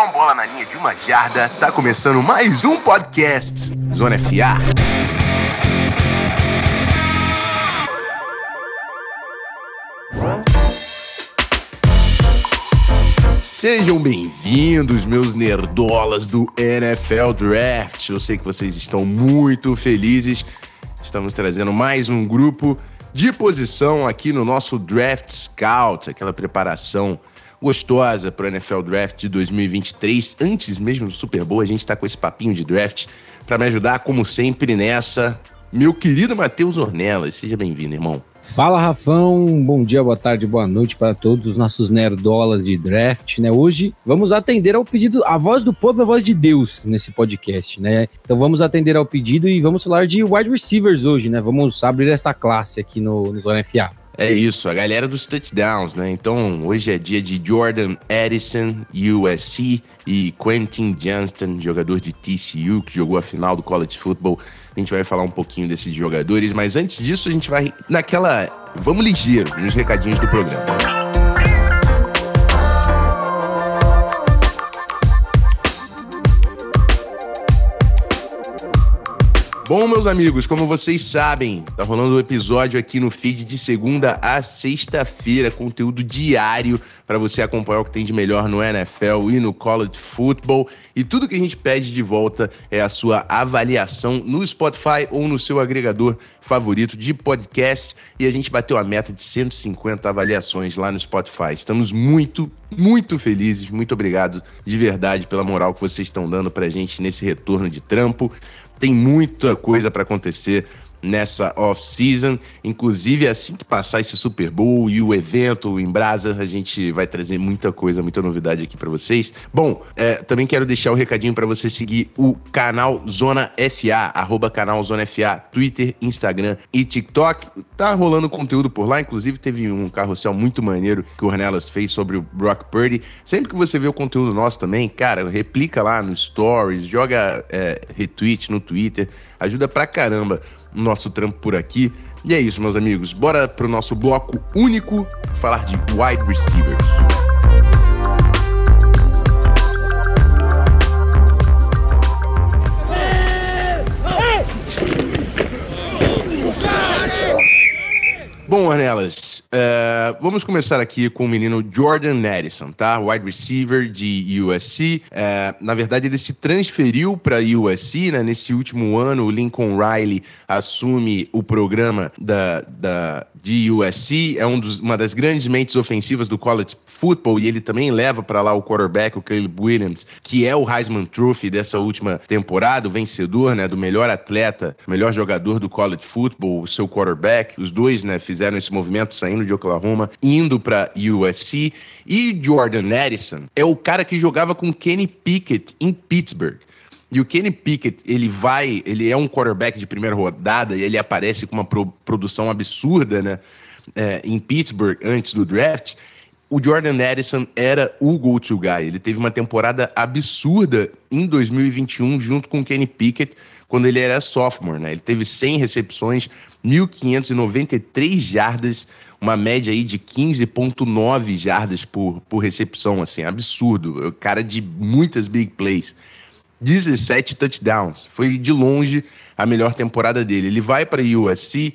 touchdown, bola na linha de uma jarda. Tá começando mais um podcast Zona FA. Sejam bem-vindos, meus nerdolas do NFL Draft. Eu sei que vocês estão muito felizes. Estamos trazendo mais um grupo de posição aqui no nosso Draft Scout, aquela preparação gostosa para o NFL Draft de 2023. Antes mesmo do Super Bowl, a gente está com esse papinho de draft para me ajudar, como sempre, nessa. Meu querido Matheus Ornelas, seja bem-vindo, irmão. Fala, Rafão. Bom dia, boa tarde, boa noite para todos os nossos nerdolas de draft, né? Hoje vamos atender ao pedido, a voz do povo, a voz de Deus nesse podcast, né? Então vamos atender ao pedido e vamos falar de wide receivers hoje, né? Vamos abrir essa classe aqui no, no. É isso, a galera dos touchdowns, né? Então, hoje é dia de Jordan Addison, USC, e Quentin Johnston, jogador de TCU, que jogou a final do college football. A gente vai falar um pouquinho desses jogadores, mas antes disso, a gente vai naquela. Vamos ligeiro nos recadinhos do programa. Bom, meus amigos, como vocês sabem, tá rolando um episódio aqui no feed de segunda a sexta-feira, conteúdo diário para você acompanhar o que tem de melhor no NFL e no college football. E tudo que a gente pede de volta é a sua avaliação no Spotify ou no seu agregador favorito de podcast. E a gente bateu a meta de 150 avaliações lá no Spotify. Estamos muito, muito felizes. Muito obrigado de verdade pela moral que vocês estão dando pra gente nesse retorno de trampo. Tem muita coisa para acontecer nessa off-season. Inclusive, assim que passar esse Super Bowl e o evento em Brasa, a gente vai trazer muita coisa, muita novidade aqui para vocês. Bom, é, também quero deixar o um recadinho para você seguir o canal Zona FA, arroba canal Zona FA, Twitter, Instagram e TikTok. Tá rolando conteúdo por lá, inclusive teve um carrossel muito maneiro que o Ornelas fez sobre o Brock Purdy. Sempre que você vê o conteúdo nosso também, cara, replica lá no Stories, joga é, retweet no Twitter, ajuda pra caramba nosso trampo por aqui. E é isso, meus amigos. Bora pro nosso bloco único falar de wide receivers. Bom, Ornelas, uh, vamos começar aqui com o menino Jordan Addison, tá? Wide receiver de USC. Uh, é, na verdade, ele se transferiu para USC, né? Nesse último ano, o Lincoln Riley assume o programa da, da, de USC. É um dos, uma das grandes mentes ofensivas do college football e ele também leva para lá o quarterback, o Caleb Williams, que é o Heisman Trophy dessa última temporada, o vencedor, né? Do melhor atleta, melhor jogador do college football, o seu quarterback. Os dois, né? Fizeram fizeram esse movimento saindo de Oklahoma, indo para USC. E Jordan Addison é o cara que jogava com Kenny Pickett em Pittsburgh. E o Kenny Pickett, ele vai, ele é um quarterback de primeira rodada e ele aparece com uma pro, produção absurda, né? É, em Pittsburgh antes do draft. O Jordan Addison era o go-to guy. Ele teve uma temporada absurda em 2021 junto com o Kenny Pickett quando ele era sophomore, né? Ele teve 100 recepções, 1.593 jardas, uma média aí de 15.9 jardas por, por recepção, assim, absurdo. O cara de muitas big plays. 17 touchdowns. Foi de longe a melhor temporada dele. Ele vai para USC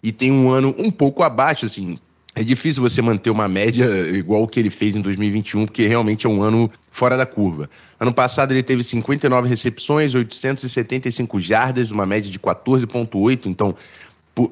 e tem um ano um pouco abaixo, assim, é difícil você manter uma média igual o que ele fez em 2021, porque realmente é um ano fora da curva. Ano passado ele teve 59 recepções, 875 jardas, uma média de 14,8, então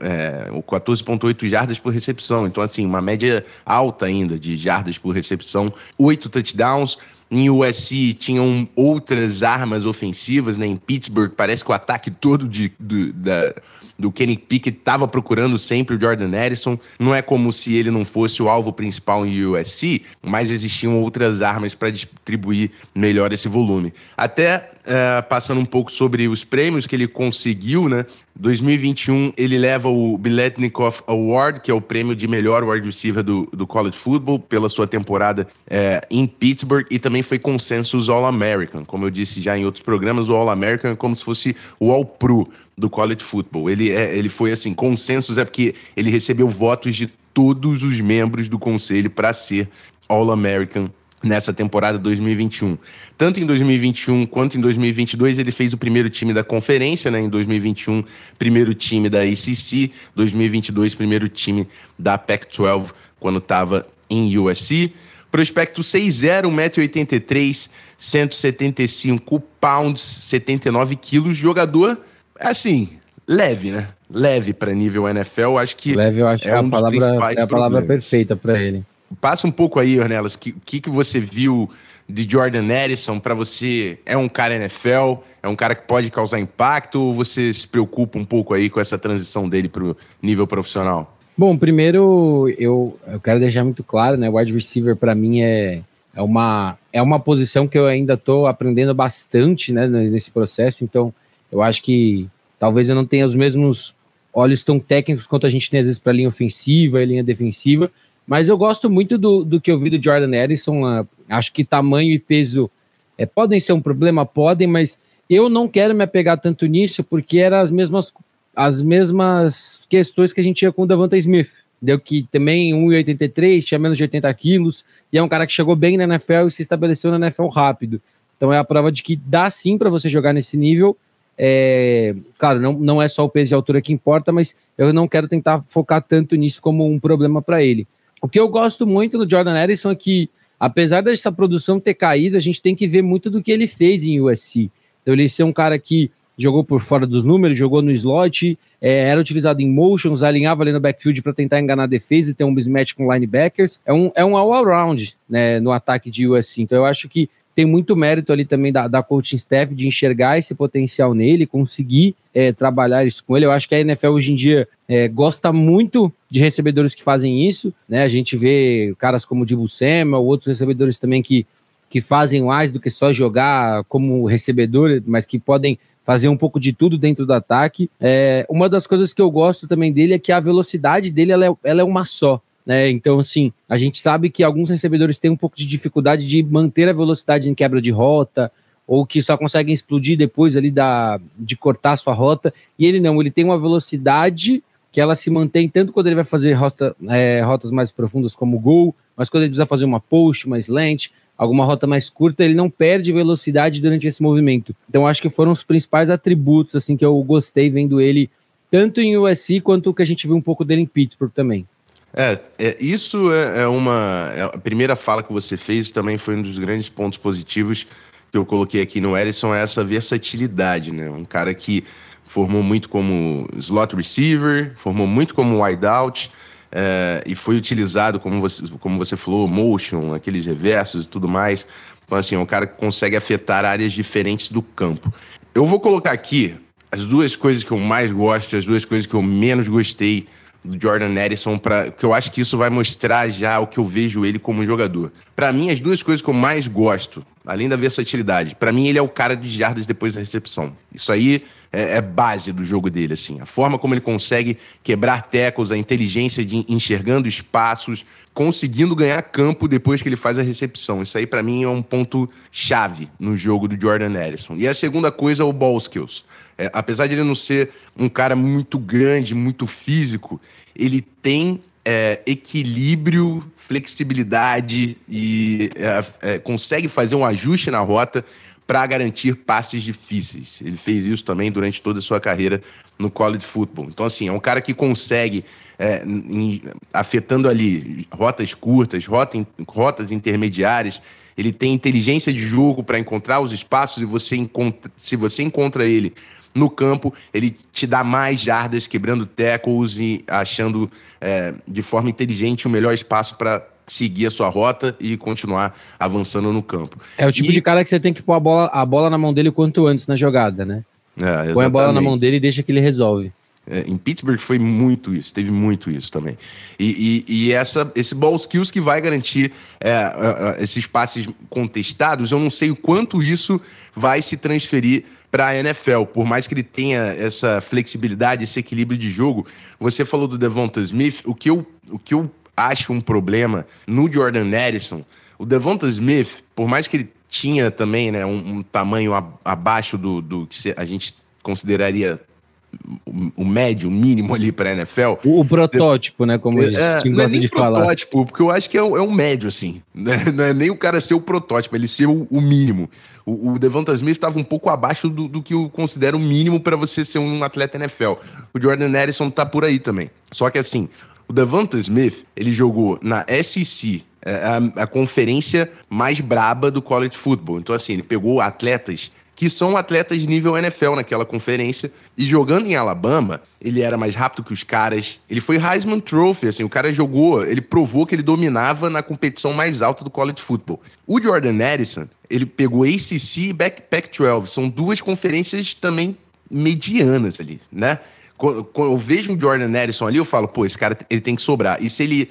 é, 14,8 jardas por recepção. Então, assim, uma média alta ainda de jardas por recepção, 8 touchdowns. Em USC tinham outras armas ofensivas, né? Em Pittsburgh, parece que o ataque todo de, de da, do Kenny Pickett estava procurando sempre o Jordan Addison. Não é como se ele não fosse o alvo principal em USC, mas existiam outras armas para distribuir melhor esse volume. Até uh, passando um pouco sobre os prêmios que ele conseguiu, né? 2021 ele leva o Biletnikoff Award, que é o prêmio de melhor wide receiver do, do college football, pela sua temporada é, em Pittsburgh, e também foi consensus All-American. Como eu disse já em outros programas, o All-American é como se fosse o All-Pro do college football. Ele, é, ele foi assim, consensus é porque ele recebeu votos de todos os membros do conselho para ser All-American nessa temporada 2021. Tanto em 2021 quanto em 2022 ele fez o primeiro time da conferência, né? Em 2021, primeiro time da ACC, 2022 primeiro time da Pac-12 quando estava em USC. Prospecto 6'0", 1,83m, 175 pounds, 79 quilos. Jogador, assim, leve, né? Leve para nível NFL. Acho que leve, eu acho é, um a palavra, é a palavra perfeita para ele. Passa um pouco aí, Ornelas, o que, que, você viu de Jordan Edison para você? É um cara NFL? É um cara que pode causar impacto? Ou você se preocupa um pouco aí com essa transição dele para o nível profissional? Bom, primeiro eu, eu quero deixar muito claro, né? Wide receiver para mim é, é, uma, é uma posição que eu ainda estou aprendendo bastante né, nesse processo, então eu acho que talvez eu não tenha os mesmos olhos tão técnicos quanto a gente tem às vezes para linha ofensiva e linha defensiva, mas eu gosto muito do, do que eu vi do Jordan Edison. Acho que tamanho e peso é, podem ser um problema, podem, mas eu não quero me apegar tanto nisso, porque eram as mesmas, as mesmas questões que a gente tinha com o Davante Smith. Deu que também 1,83, tinha menos de 80 quilos, e é um cara que chegou bem na NFL e se estabeleceu na NFL rápido. Então é a prova de que dá sim para você jogar nesse nível. É, claro, não, não é só o peso e altura que importa, mas eu não quero tentar focar tanto nisso como um problema para ele. O que eu gosto muito do Jordan Edison é que, apesar dessa produção ter caído, a gente tem que ver muito do que ele fez em USC. Então, ele ser um cara que jogou por fora dos números, jogou no slot, é, era utilizado em motions, alinhava ali no backfield para tentar enganar a defesa e ter um mismatch com linebackers. É um, é um all-around né, no ataque de USC. Então, eu acho que tem muito mérito ali também da, da coaching staff de enxergar esse potencial nele, conseguir é, trabalhar isso com ele. Eu acho que a NFL hoje em dia é, gosta muito de recebedores que fazem isso, né? A gente vê caras como o Dibu Samuel, outros recebedores também que, que fazem mais do que só jogar como recebedor, mas que podem fazer um pouco de tudo dentro do ataque. É, uma das coisas que eu gosto também dele é que a velocidade dele ela é, ela é uma só. Né? Então, assim, a gente sabe que alguns recebedores têm um pouco de dificuldade de manter a velocidade em quebra de rota, ou que só conseguem explodir depois ali da, de cortar a sua rota, e ele não, ele tem uma velocidade que ela se mantém tanto quando ele vai fazer rota, é, rotas mais profundas como gol, mas quando ele precisa fazer uma post, uma slant, alguma rota mais curta, ele não perde velocidade durante esse movimento. Então acho que foram os principais atributos assim que eu gostei vendo ele tanto em USC quanto o que a gente viu um pouco dele em Pittsburgh também. É, é isso é, é uma. É, a primeira fala que você fez também foi um dos grandes pontos positivos que eu coloquei aqui no Edison, é essa versatilidade, né? Um cara que formou muito como slot receiver, formou muito como wideout, é, e foi utilizado, como você, como você falou, motion, aqueles reversos e tudo mais. Então, assim, é um cara que consegue afetar áreas diferentes do campo. Eu vou colocar aqui as duas coisas que eu mais gosto, as duas coisas que eu menos gostei do Jordan Edison, para que eu acho que isso vai mostrar já o que eu vejo ele como jogador. Para mim, as duas coisas que eu mais gosto, além da versatilidade, para mim ele é o cara de jardas depois da recepção. Isso aí é, é, base do jogo dele, assim. A forma como ele consegue quebrar tecos, a inteligência de enxergando espaços, conseguindo ganhar campo depois que ele faz a recepção. Isso aí, para mim, é um ponto chave no jogo do Jordan Edison. E a segunda coisa é o ball skills. É, apesar de ele não ser um cara muito grande, muito físico, ele tem é, equilíbrio, flexibilidade e é, é consegue fazer um ajuste na rota para garantir passes difíceis. Ele fez isso também durante toda a sua carreira no college football. Então, assim, é um cara que consegue, é, em, afetando ali rotas curtas, rota, rotas intermediárias, ele tem inteligência de jogo para encontrar os espaços e você se você encontra ele no campo, ele te dá mais jardas, quebrando tackles e achando é, de forma inteligente o melhor espaço para seguir a sua rota e continuar avançando no campo. É o tipo e... de cara que você tem que pôr a bola, a bola na mão dele o quanto antes na jogada, né? É, Põe a bola na mão dele e deixa que ele resolve. É, em Pittsburgh foi muito isso, teve muito isso também. E, e, e essa, esse ball skills que vai garantir é, é, é esses passes contestados, eu não sei o quanto isso vai se transferir para a NFL. Por mais que ele tenha essa flexibilidade, esse equilíbrio de jogo, você falou do Devonta Smith, o que eu, o que eu acho um problema no Jordan Edison. O Devonta Smith, por mais que ele tinha também né, um, um tamanho abaixo do, do que a gente consideraria o, médio, o mínimo ali para NFL. O, o, protótipo, né? Como a gente é, gosta é de falar. protótipo, porque eu acho que é, é um médio, assim. Né? Não é nem o cara ser o protótipo, ele ser o, o mínimo. O, o Devonta Smith estava um pouco abaixo do, do, que eu considero o mínimo para você ser um atleta NFL. O Jordan Harrison tá por aí também. Só que assim, o Devonta Smith, ele jogou na SEC, é, a, a conferência mais braba do college football. Então, assim, ele pegou atletas que são atletas nível NFL naquela conferência. E jogando em Alabama, ele era mais rápido que os caras. Ele foi Heisman Trophy, assim, o cara jogou, ele provou que ele dominava na competição mais alta do college football. O Jordan Addison, ele pegou ACC e Pac-12, são duas conferências também medianas ali, né? Quando, eu vejo um Jordan Addison ali, eu falo, pô, esse cara ele tem que sobrar. E se ele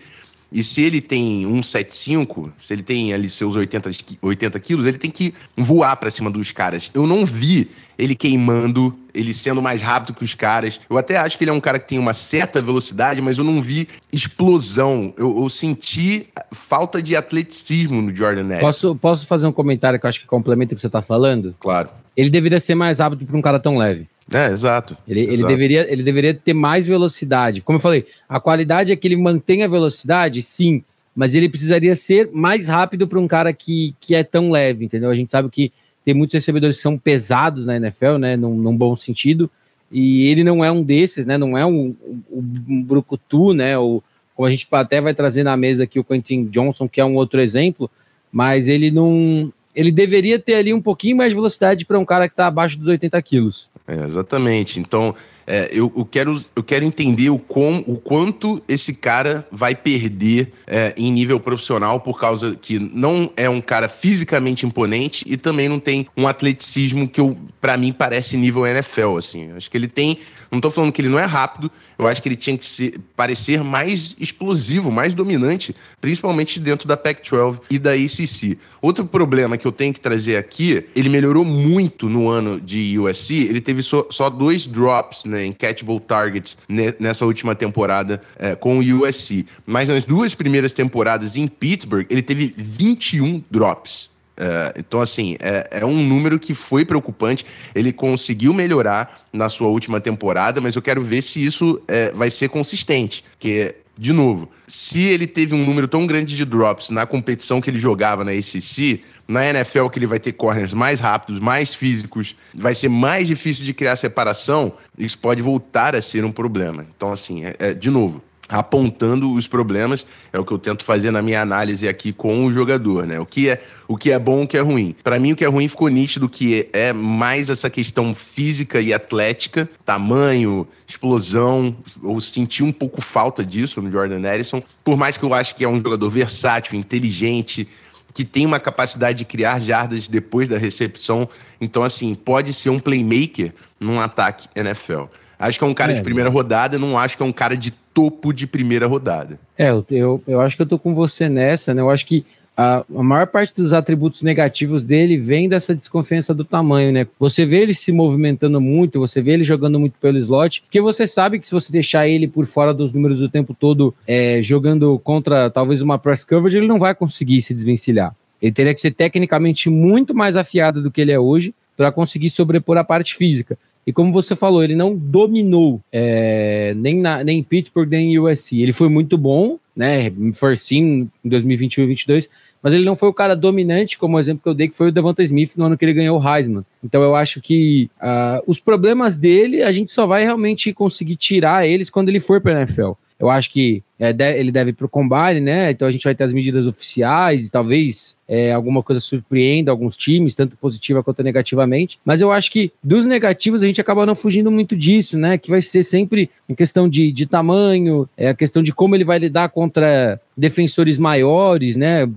e se ele tem 1,75, se ele tem ali seus 80, 80 quilos, ele tem que voar para cima dos caras. Eu não vi ele queimando, ele sendo mais rápido que os caras. Eu até acho que ele é um cara que tem uma certa velocidade, mas eu não vi explosão. Eu, eu senti falta de atleticismo no Jordan Nelson. Posso, posso fazer um comentário que eu acho que complementa o que você está falando? Claro. Ele deveria ser mais rápido para um cara tão leve. É, exato. Ele, exato. ele, deveria, ele deveria ter mais velocidade. Como eu falei, a qualidade é que ele mantenha a velocidade, sim, mas ele precisaria ser mais rápido para um cara que, que é tão leve, entendeu? A gente sabe que tem muitos recebedores que são pesados na NFL, né, num, num bom sentido, e ele não é um desses, né, não é um, um, um brucutu, né, ou, como a gente até vai trazer na mesa aqui o Quentin Johnson, que é um outro exemplo, mas ele não, ele deveria ter ali um pouquinho mais de velocidade para um cara que está abaixo dos 80 quilos. É, exatamente. Então, é, eu, eu, quero, eu quero entender o, com, o quanto esse cara vai perder é, em nível profissional por causa que não é um cara fisicamente imponente e também não tem um atleticismo que para mim parece nível NFL, assim. Acho que ele tem, não tô falando que ele não é rápido, eu acho que ele tinha que ser, parecer mais explosivo, mais dominante, principalmente dentro da Pac-12 e da ACC. Outro problema que eu tenho que trazer aqui, ele melhorou muito no ano de USC, ele teve só, só dois drops, né? em catchable targets nessa última temporada é, com o USC. Mas nas duas primeiras temporadas em Pittsburgh, ele teve 21 drops. É, então, assim, é, é, um número que foi preocupante. Ele conseguiu melhorar na sua última temporada, mas eu quero ver se isso é, vai ser consistente. Porque de novo, se ele teve um número tão grande de drops na competição que ele jogava na ACC, na NFL que ele vai ter corners mais rápidos, mais físicos, vai ser mais difícil de criar separação, isso pode voltar a ser um problema. Então, assim, é, é de novo, apontando os problemas, é o que eu tento fazer na minha análise aqui com o jogador, né? O que é, o que é bom, o que é ruim. Para mim o que é ruim ficou nítido que é mais essa questão física e atlética, tamanho, explosão, eu senti um pouco falta disso no Jordan Edison, por mais que eu acho que é um jogador versátil, inteligente, que tem uma capacidade de criar jardas depois da recepção. Então, assim, pode ser um playmaker num ataque NFL. Acho que é um cara é, de primeira rodada, não acho que é um cara de topo de primeira rodada. É, eu, eu, eu acho que eu tô com você nessa, né? Eu acho que a, a, maior parte dos atributos negativos dele vem dessa desconfiança do tamanho, né? Você vê ele se movimentando muito, você vê ele jogando muito pelo slot, porque você sabe que se você deixar ele por fora dos números o tempo todo, é, jogando contra talvez uma press coverage, ele não vai conseguir se desvencilhar. Ele teria que ser tecnicamente muito mais afiado do que ele é hoje para conseguir sobrepor a parte física. E como você falou, ele não dominou é, nem, na, nem em Pittsburgh, nem em USC. Ele foi muito bom, né? First team em 2021 e 2022, mas ele não foi o cara dominante, como o exemplo que eu dei, que foi o Devonta Smith no ano que ele ganhou o Heisman. Então eu acho que uh, os problemas dele, a gente só vai realmente conseguir tirar eles quando ele for para a NFL. Eu acho que é, ele deve ir para o combine, né? Então a gente vai ter as medidas oficiais e talvez é, alguma coisa surpreenda alguns times, tanto positiva quanto negativamente. Mas eu acho que dos negativos a gente acaba não fugindo muito disso, né? Que vai ser sempre em questão de, de tamanho, é a questão de como ele vai lidar contra defensores maiores, né?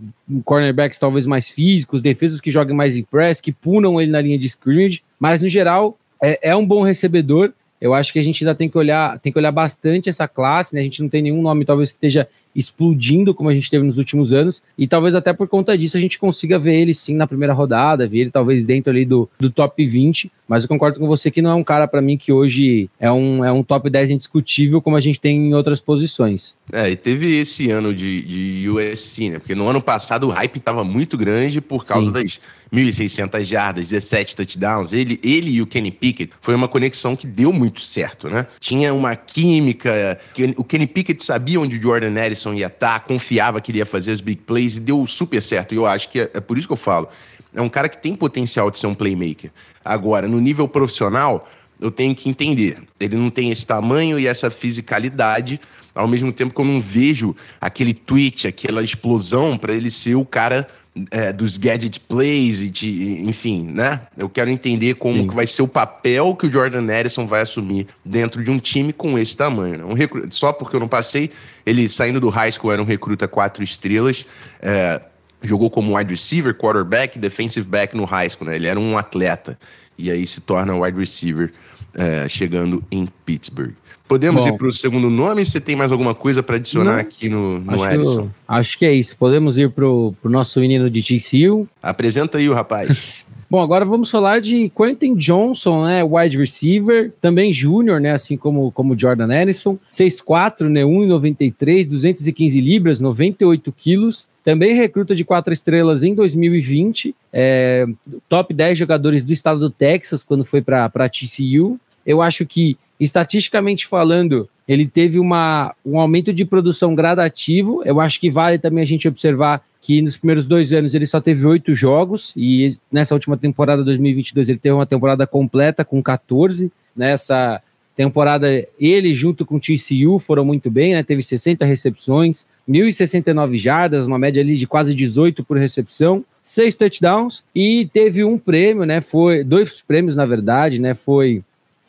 Cornerbacks talvez mais físicos, defesas que joguem mais em press, que punam ele na linha de scrimmage. Mas no geral é, é um bom recebedor eu acho que a gente ainda tem que olhar, tem que olhar bastante essa classe, né? A gente não tem nenhum nome talvez que esteja explodindo como a gente teve nos últimos anos, e talvez até por conta disso a gente consiga ver ele sim na primeira rodada, ver ele talvez dentro ali do, do top 20, mas eu concordo com você que não é um cara para mim que hoje é um, é um top 10 indiscutível como a gente tem em outras posições. É, e teve esse ano de, de USC, né? Porque no ano passado o hype estava muito grande por causa sim. das 1.600 jardas, 17 touchdowns. Ele, ele e o Kenny Pickett foi uma conexão que deu muito certo, né? Tinha uma química, o Kenny Pickett sabia onde o Jordan Edison ia estar, confiava que ele ia fazer as big plays e deu super certo. E eu acho que é, é por isso que eu falo. É um cara que tem potencial de ser um playmaker. Agora, no nível profissional, eu tenho que entender. Ele não tem esse tamanho e essa fisicalidade, ao mesmo tempo que eu não vejo aquele tweet, aquela explosão para ele ser o cara é, dos gadget plays e de, enfim, né? Eu quero entender como que vai ser o papel que o Jordan Edison vai assumir dentro de um time com esse tamanho. Né? Um recruta, só porque eu não passei, ele saindo do high school era um recruta quatro estrelas, é, jogou como wide receiver, quarterback, defensive back no high school, né? Ele era um atleta e aí se torna wide receiver é, chegando em Pittsburgh. Podemos Bom, ir para o segundo nome? Você tem mais alguma coisa para adicionar não, aqui no, no acho, Edson? Acho que é isso. Podemos ir para o nosso menino de TCU. Apresenta aí o rapaz. Bom, agora vamos falar de Quentin Johnson, né, wide receiver, também júnior, né, assim como como Jordan Ellison, 6'4", né, 1,93, 215 libras, 98 quilos, também recruta de quatro estrelas em 2020, é, top 10 jogadores do estado do Texas quando foi para TCU. Eu acho que estatisticamente falando, ele teve uma, um aumento de produção gradativo. Eu acho que vale também a gente observar que nos primeiros dois anos ele só teve oito jogos e nessa última temporada 2022 ele teve uma temporada completa com 14. Nessa temporada ele junto com o TCU foram muito bem, né? Teve 60 recepções, 1.069 jardas, uma média ali de quase 18 por recepção, seis touchdowns e teve um prêmio, né? Foi dois prêmios na verdade, né? Foi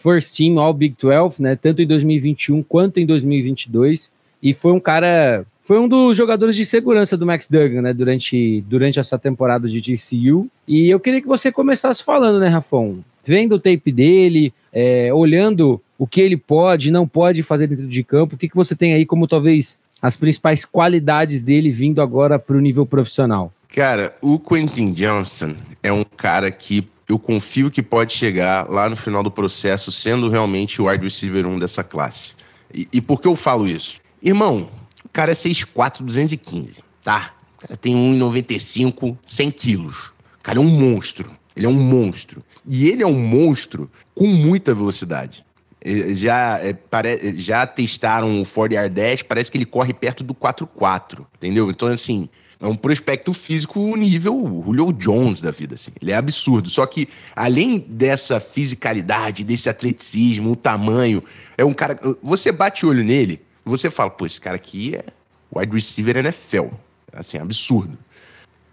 First Team All Big 12, né? Tanto em 2021 quanto em 2022. E foi um cara. Foi um dos jogadores de segurança do Max Duggan, né? Durante, durante essa temporada de TCU. E eu queria que você começasse falando, né, Rafão? Vendo o tape dele, é, olhando o que ele pode não pode fazer dentro de campo, o que, que você tem aí como talvez as principais qualidades dele vindo agora para o nível profissional? Cara, o Quentin Johnson é um cara que eu confio que pode chegar lá no final do processo sendo realmente o wide receiver 1 dessa classe. E, e por que eu falo isso? Irmão, o cara é 6'4", 215, tá? O cara tem 1,95, 100 quilos. O cara é um monstro. Ele é um monstro. E ele é um monstro com muita velocidade. Já, é, pare, já testaram o Ford R10, parece que ele corre perto do 4.4, entendeu? Então, assim, é um prospecto físico nível Julio Jones da vida, assim. Ele é absurdo. Só que, além dessa fisicalidade, desse atleticismo, o tamanho, é um cara. Você bate o olho nele, você fala, pô, esse cara aqui é wide receiver NFL. Assim, absurdo.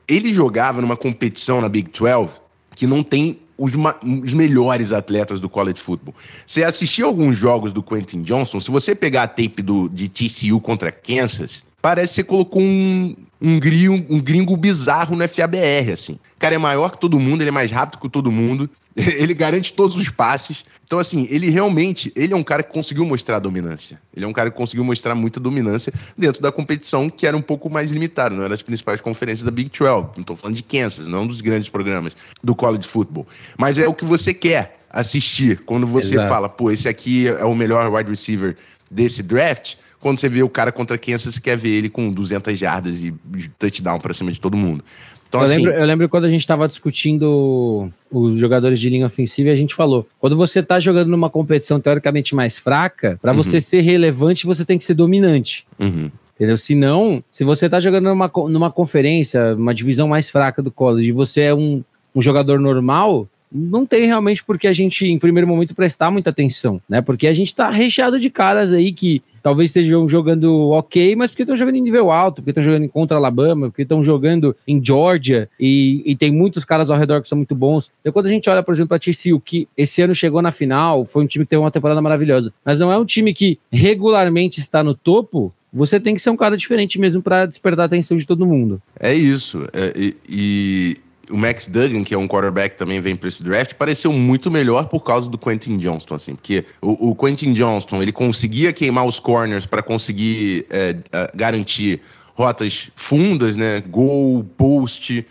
Ele jogava numa competição na Big 12 que não tem os, os, melhores atletas do college football. Você assistiu alguns jogos do Quentin Johnson, se você pegar a tape do, de TCU contra Kansas, parece que você colocou um, um, gringo, um gringo bizarro no FABR, assim. O cara é maior que todo mundo, ele é mais rápido que todo mundo, ele garante todos os passes. Então, assim, ele realmente, ele é um cara que conseguiu mostrar dominância. Ele é um cara que conseguiu mostrar muita dominância dentro da competição que era um pouco mais limitada, não era as principais conferências da Big 12. Não estou falando de Kansas, não dos grandes programas do college football. Mas é o que você quer assistir quando você Exato. fala, pô, esse aqui é o melhor wide receiver desse draft quando você vê o cara contra Kansas, você quer ver ele com 200 jardas e touchdown para cima de todo mundo. Então, eu, assim... lembro, eu lembro quando a gente estava discutindo os jogadores de linha ofensiva e a gente falou: quando você está jogando numa competição teoricamente mais fraca, para uhum. você ser relevante, você tem que ser dominante. Uhum. Entendeu? Se não, se você está jogando numa, numa conferência, uma divisão mais fraca do college, e você é um, um jogador normal, não tem realmente porque a gente, em primeiro momento, prestar muita atenção, né? Porque a gente está recheado de caras aí que talvez estejam jogando ok, mas porque estão jogando em nível alto, porque estão jogando contra Alabama, porque estão jogando em Georgia e, e, tem muitos caras ao redor que são muito bons. Então, quando a gente olha, por exemplo, a TCU, que esse ano chegou na final, foi um time que teve uma temporada maravilhosa, mas não é um time que regularmente está no topo, você tem que ser um cara diferente mesmo para despertar a atenção de todo mundo. É isso. É, e, e o Max Duggan, que é um quarterback também vem para esse draft, pareceu muito melhor por causa do Quentin Johnston, assim, porque o, o Quentin Johnston ele conseguia queimar os corners para conseguir é, garantir rotas fundas, né? Gol, post.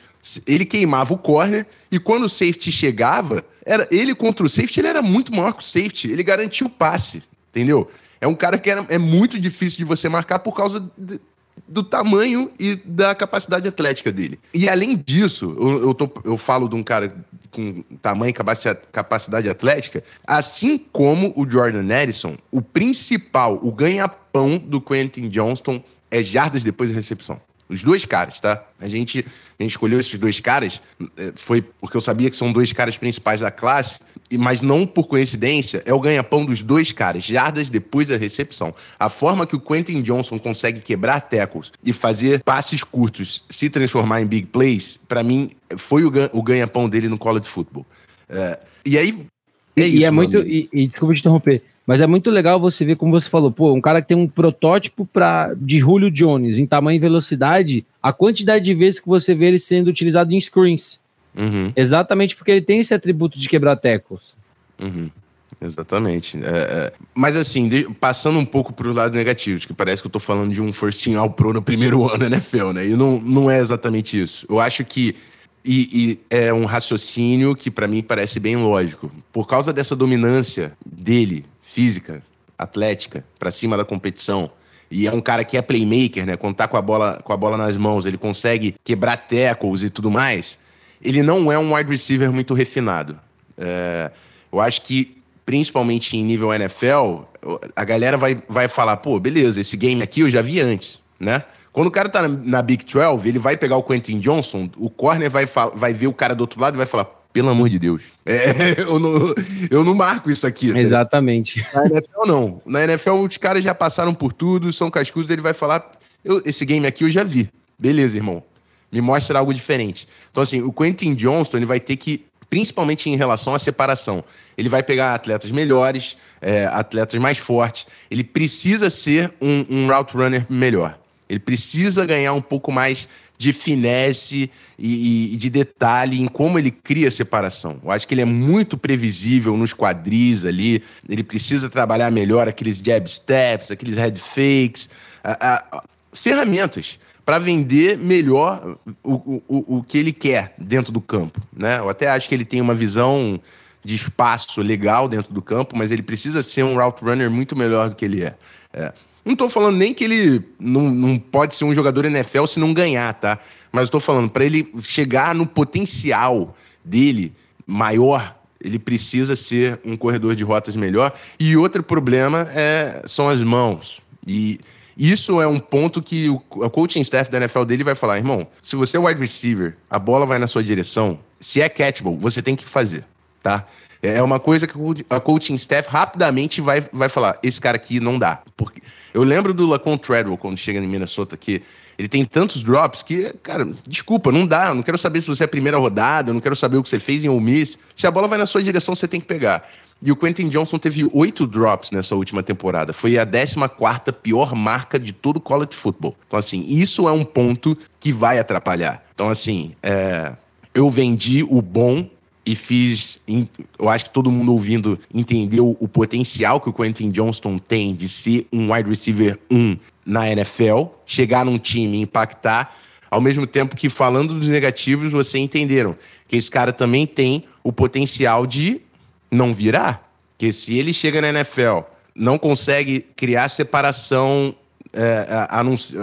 Ele queimava o corner e quando o safety chegava, era ele contra o safety, ele era muito maior que o safety. Ele garantia o passe, entendeu? É um cara que era, é muito difícil de você marcar por causa de, do tamanho e da capacidade atlética dele. E além disso, eu, eu, tô, eu falo de um cara com tamanho e capacidade atlética, assim como o Jordan Edison, o principal, o ganha-pão do Quentin Johnston é jardas depois da recepção. Os dois caras, tá? A gente, a gente escolheu esses dois caras, é, foi porque eu sabia que são dois caras principais da classe, mas não por coincidência, é o ganha-pão dos dois caras, jardas depois da recepção. A forma que o Quentin Johnson consegue quebrar tackles e fazer passes curtos se transformar em big plays, para mim, foi o ganha-pão dele no college football. É, e aí. É e, isso, e é muito. E, e desculpa te interromper. Mas é muito legal você ver, como você falou, pô, um cara que tem um protótipo pra, de Julio Jones em tamanho e velocidade, a quantidade de vezes que você vê ele sendo utilizado em screens. Uhum. Exatamente porque ele tem esse atributo de quebrar tecos. Uhum. Exatamente. É, é. Mas assim, de, passando um pouco para o lado negativo, que parece que eu estou falando de um first team all pro no primeiro ano NFL, né? E não, não é exatamente isso. Eu acho que e, e, é um raciocínio que para mim parece bem lógico. Por causa dessa dominância dele física, atlética, para cima da competição. E é um cara que é playmaker, né? Quando tá com a bola, com a bola nas mãos, ele consegue quebrar tackles e tudo mais. Ele não é um wide receiver muito refinado. É, eu acho que, principalmente em nível NFL, a galera vai, vai falar, pô, beleza, esse game aqui eu já vi antes, né? Quando o cara tá na, na Big 12, ele vai pegar o Quentin Johnson, o corner vai, vai ver o cara do outro lado e vai falar, pelo amor de Deus. É, eu, não, eu não marco isso aqui. Né? Exatamente. Na NFL, não. Na NFL, os caras já passaram por tudo, são cascudos, ele vai falar: esse game aqui eu já vi. Beleza, irmão. Me mostra algo diferente. Então, assim, o Quentin Johnston ele vai ter que, principalmente em relação à separação, ele vai pegar atletas melhores, é, atletas mais fortes. Ele precisa ser um, um route runner melhor. Ele precisa ganhar um pouco mais de finesse e, e, de detalhe em como ele cria separação. Eu acho que ele é muito previsível nos quadris ali. Ele precisa trabalhar melhor aqueles jab steps, aqueles head fakes, a, a, ferramentas para vender melhor o, o, o que ele quer dentro do campo. Né? Eu até acho que ele tem uma visão de espaço legal dentro do campo, mas ele precisa ser um route runner muito melhor do que ele é. é. Não tô falando nem que ele não, não pode ser um jogador NFL se não ganhar, tá? Mas tô falando, para ele chegar no potencial dele maior, ele precisa ser um corredor de rotas melhor. E outro problema é, são as mãos. E isso é um ponto que o, coaching staff da NFL dele vai falar: irmão, se você é wide receiver, a bola vai na sua direção, se é catchable, você tem que fazer, tá? É, é uma coisa que a coaching staff rapidamente vai, vai falar: esse cara aqui não dá. Porque eu lembro do Lacon Treadwell quando chega em Minnesota que ele tem tantos drops que, cara, desculpa, não dá. Eu não quero saber se você é a primeira rodada, eu não quero saber o que você fez em Ole Miss. Se a bola vai na sua direção, você tem que pegar. E o Quentin Johnson teve oito drops nessa última temporada. Foi a 14 pior marca de todo o college football. Então, assim, isso é um ponto que vai atrapalhar. Então, assim, é... eu vendi o bom e fiz. Eu acho que todo mundo ouvindo entendeu o potencial que o Quentin Johnston tem de ser um wide receiver 1 na NFL, chegar num time impactar, ao mesmo tempo que falando dos negativos, vocês entenderam que esse cara também tem o potencial de não virar. Que se ele chega na NFL, não consegue criar separação é,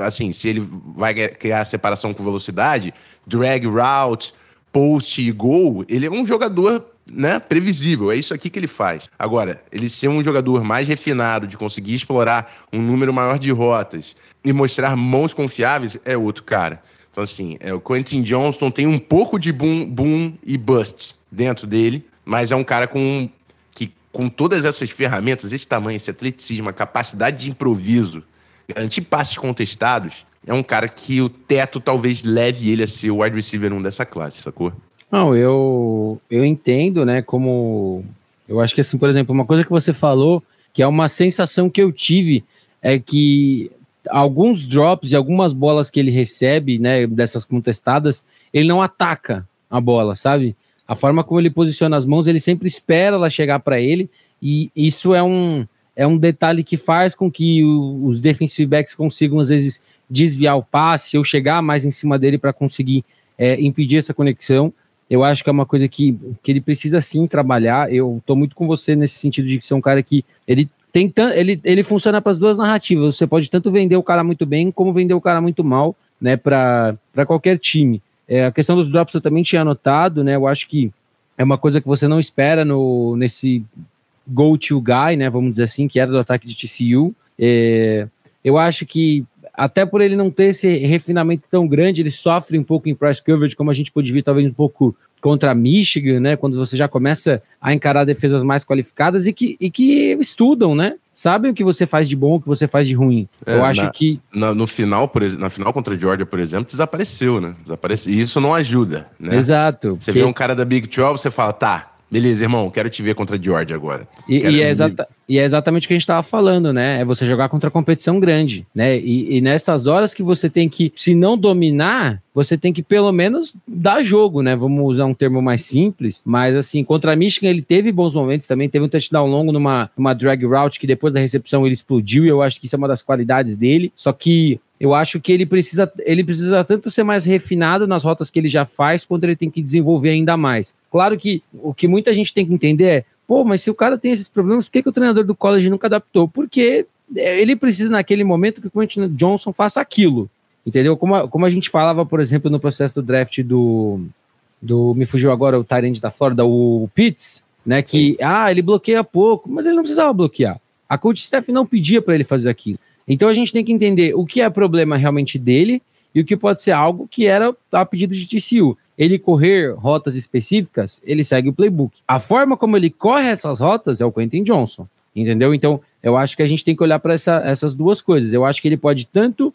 assim, se ele vai criar separação com velocidade, drag route, post e gol, ele é um jogador né, previsível. É isso aqui que ele faz. Agora, ele ser um jogador mais refinado, de conseguir explorar um número maior de rotas e mostrar mãos confiáveis, é outro cara. Então, assim, é, o Quentin Johnston tem um pouco de boom, boom e bust dentro dele, mas é um cara com, que, com todas essas ferramentas, esse tamanho, esse atleticismo, a capacidade de improviso, garantir passes contestados, é um cara que o teto talvez leve ele a ser o wide receiver 1 dessa classe, sacou? Não, eu, eu entendo, né, como... Eu acho que, assim, por exemplo, uma coisa que você falou, que é uma sensação que eu tive, é que alguns drops e algumas bolas que ele recebe, né, dessas contestadas, ele não ataca a bola, sabe? A forma como ele posiciona as mãos, ele sempre espera ela chegar para ele, e isso é um, é um detalhe que faz com que o, os defensive backs consigam, às vezes, desviar o passe ou chegar mais em cima dele para conseguir é, impedir essa conexão. Eu acho que é uma coisa que, que ele precisa sim trabalhar. Eu estou muito com você nesse sentido de ser um cara que ele tem ele, ele funciona para as duas narrativas. Você pode tanto vender o cara muito bem como vender o cara muito mal, né, para qualquer time. É, a questão dos drops eu também tinha anotado, né? Eu acho que é uma coisa que você não espera no nesse go-to guy, né? Vamos dizer assim, que era do ataque de TCU. É, eu acho que até por ele não ter esse refinamento tão grande, ele sofre um pouco em price coverage, como a gente pode ver talvez um pouco contra Michigan, né? Quando você já começa a encarar defesas mais qualificadas e que, e que estudam, né? Sabem o que você faz de bom, o que você faz de ruim. É, Eu acho na, que. Na, no final, por, na final contra a Georgia, por exemplo, desapareceu, né? Desapareceu. E isso não ajuda, né? Exato. Você que... vê um cara da Big 12, você fala, tá, Beleza, irmão, quero te ver contra a Georgia agora. E, e, é, exata, e é, exatamente o que a gente estava falando, né? É você jogar contra competição grande, né? E, e, nessas horas que você tem que, se não dominar, você tem que pelo menos dar jogo, né? Vamos usar um termo mais simples, mas assim, contra a Michigan ele teve bons momentos também, teve um touchdown longo numa, numa drag route que depois da recepção ele explodiu e eu acho que isso é uma das qualidades dele. Só que eu acho que ele precisa, ele precisa tanto ser mais refinado nas rotas que ele já faz, quanto ele tem que desenvolver ainda mais. Claro que o que muita gente tem que entender é, pô, mas se o cara tem esses problemas, por que, que o treinador do college nunca adaptou? Porque é, ele precisa, naquele momento, que o Quentin Johnson faça aquilo. Entendeu? Como a, como a gente falava, por exemplo, no processo do draft do. do me fugiu agora o Tyrande da Florida, o Pitts, né? Que, Sim. ah, ele bloqueia pouco, mas ele não precisava bloquear. A coach staff não pedia para ele fazer aquilo. Então a gente tem que entender o que é problema realmente dele e o que pode ser algo que era a pedido de TCU. Ele correr rotas específicas, ele segue o playbook. A forma como ele corre essas rotas é o Quentin Johnson, entendeu? Então eu acho que a gente tem que olhar para essa, essas duas coisas. Eu acho que ele pode tanto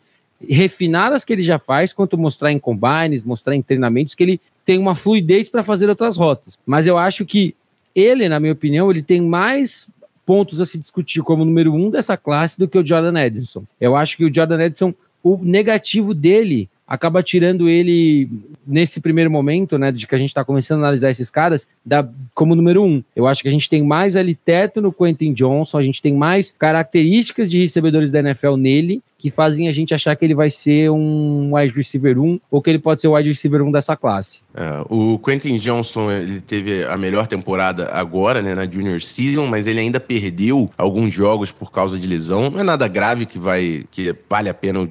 refinar as que ele já faz, quanto mostrar em combines, mostrar em treinamentos que ele tem uma fluidez para fazer outras rotas. Mas eu acho que ele, na minha opinião, ele tem mais pontos a se discutir como número um dessa classe do que o Jordan Edison. Eu acho que o Jordan Edison, o negativo dele acaba tirando ele nesse primeiro momento, né, de que a gente está começando a analisar esses caras, da, como número um. Eu acho que a gente tem mais ali teto no Quentin Johnson, a gente tem mais características de recebedores da NFL nele, que fazem a gente achar que ele vai ser um wide receiver 1 ou que ele pode ser o wide receiver 1 dessa classe. É, o Quentin Johnson ele teve a melhor temporada agora, né, na Junior Season, mas ele ainda perdeu alguns jogos por causa de lesão. Não é nada grave que vai que vale a pena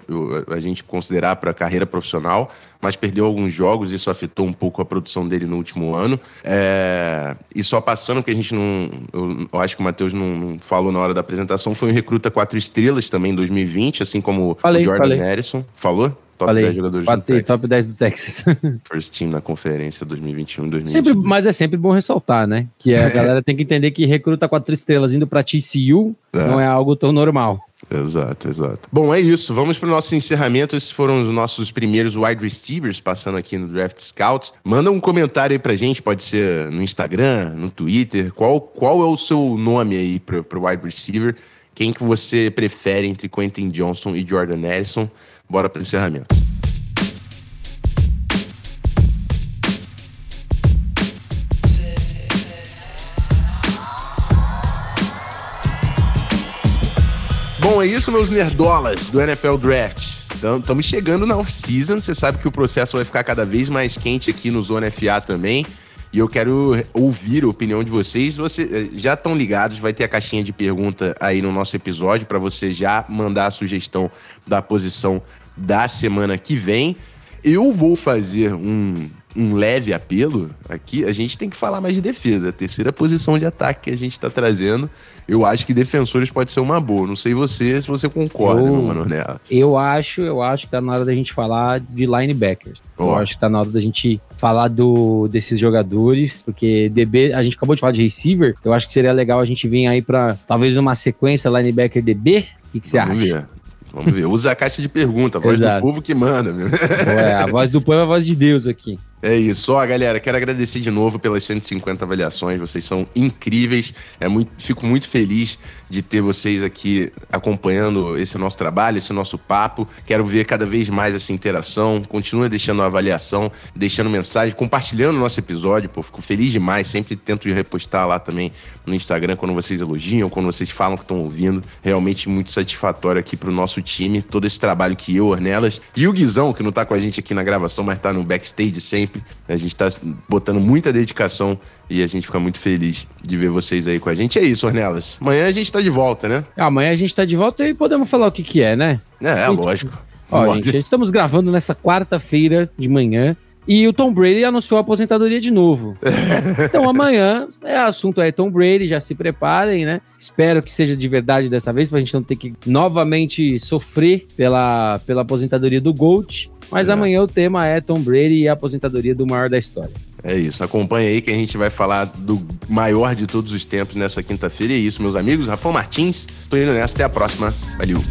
a gente considerar para a carreira profissional, mas perdeu alguns jogos, isso afetou um pouco a produção dele no último ano. É, e só passando, que a gente não. Eu, eu acho que o Matheus não, não, falou na hora da apresentação, foi um recruta quatro estrelas também em 2020, assim como falei, o Jordan falei. Harrison. Falou? Top Falei, 10 jogadores batei, do top 10 do Texas. First team na conferência 2021 2022. Sempre, mas é sempre bom ressaltar, né? Que a galera tem que entender que recruta quatro estrelas indo pra TCU é. não é algo tão normal. Exato, exato. Bom, é isso. Vamos para o nosso encerramento. Esses foram os nossos primeiros wide receivers passando aqui no Draft Scouts. Manda um comentário aí pra gente, pode ser no Instagram, no Twitter. Qual, qual é o seu nome aí para o wide receiver? Quem que você prefere entre Quentin Johnson e Jordan Nelson? Bora para o encerramento. Bom, é isso, meus nerdolas do NFL Draft. Estamos chegando na off-season. Você sabe que o processo vai ficar cada vez mais quente aqui no Zona FA também. E eu quero ouvir a opinião de vocês. Vocês eh, já estão ligados, vai ter a caixinha de pergunta aí no nosso episódio para você já mandar a sugestão da posição da semana que vem. Eu vou fazer um, um leve apelo aqui. A gente tem que falar mais de defesa. A terceira posição de ataque que a gente está trazendo. Eu acho que defensores pode ser uma boa. Não sei você se você concorda, eu, meu mano Nela. Eu acho, eu acho que tá na hora da gente falar de linebackers. Oh. Eu acho que tá na hora da gente falar do, desses jogadores, porque DB, a gente acabou de falar de receiver. Eu acho que seria legal a gente vir aí para talvez uma sequência linebacker DB. O que, que você acha? Ver. Vamos ver. Usa a caixa de pergunta, a voz Exato. do povo que manda. É, a voz do povo é a voz de Deus aqui. É isso. Ó, galera, quero agradecer de novo pelas 150 avaliações. Vocês são incríveis. É muito, fico muito feliz de ter vocês aqui acompanhando esse nosso trabalho, esse nosso papo. Quero ver cada vez mais essa interação. Continua deixando uma avaliação, deixando mensagem, compartilhando o nosso episódio. Pô, fico feliz demais. Sempre tento repostar lá também no Instagram quando vocês elogiam, quando vocês falam que estão ouvindo. Realmente muito satisfatório aqui pro nosso time. Todo esse trabalho que eu, Ornelas e o Guizão, que não tá com a gente aqui na gravação, mas tá no backstage sempre sempre. A gente está botando muita dedicação e a gente fica muito feliz de ver vocês aí com a gente. É isso, Ornelas. Amanhã a gente está de volta, né? Amanhã a gente está de volta e podemos falar o que, que é, né? É, é lógico. Ó, gente, estamos gravando nessa quarta-feira de manhã. E o Tom Brady anunciou a aposentadoria de novo. então amanhã é assunto é Tom Brady, já se preparem, né? Espero que seja de verdade dessa vez, pra gente não ter que novamente sofrer pela, pela aposentadoria do Gold. Mas é. amanhã o tema é Tom Brady e a aposentadoria do maior da história. É isso, acompanha aí que a gente vai falar do maior de todos os tempos nessa quinta-feira. É isso, meus amigos. Rafael Martins, tô indo nessa. Até a próxima. Valeu.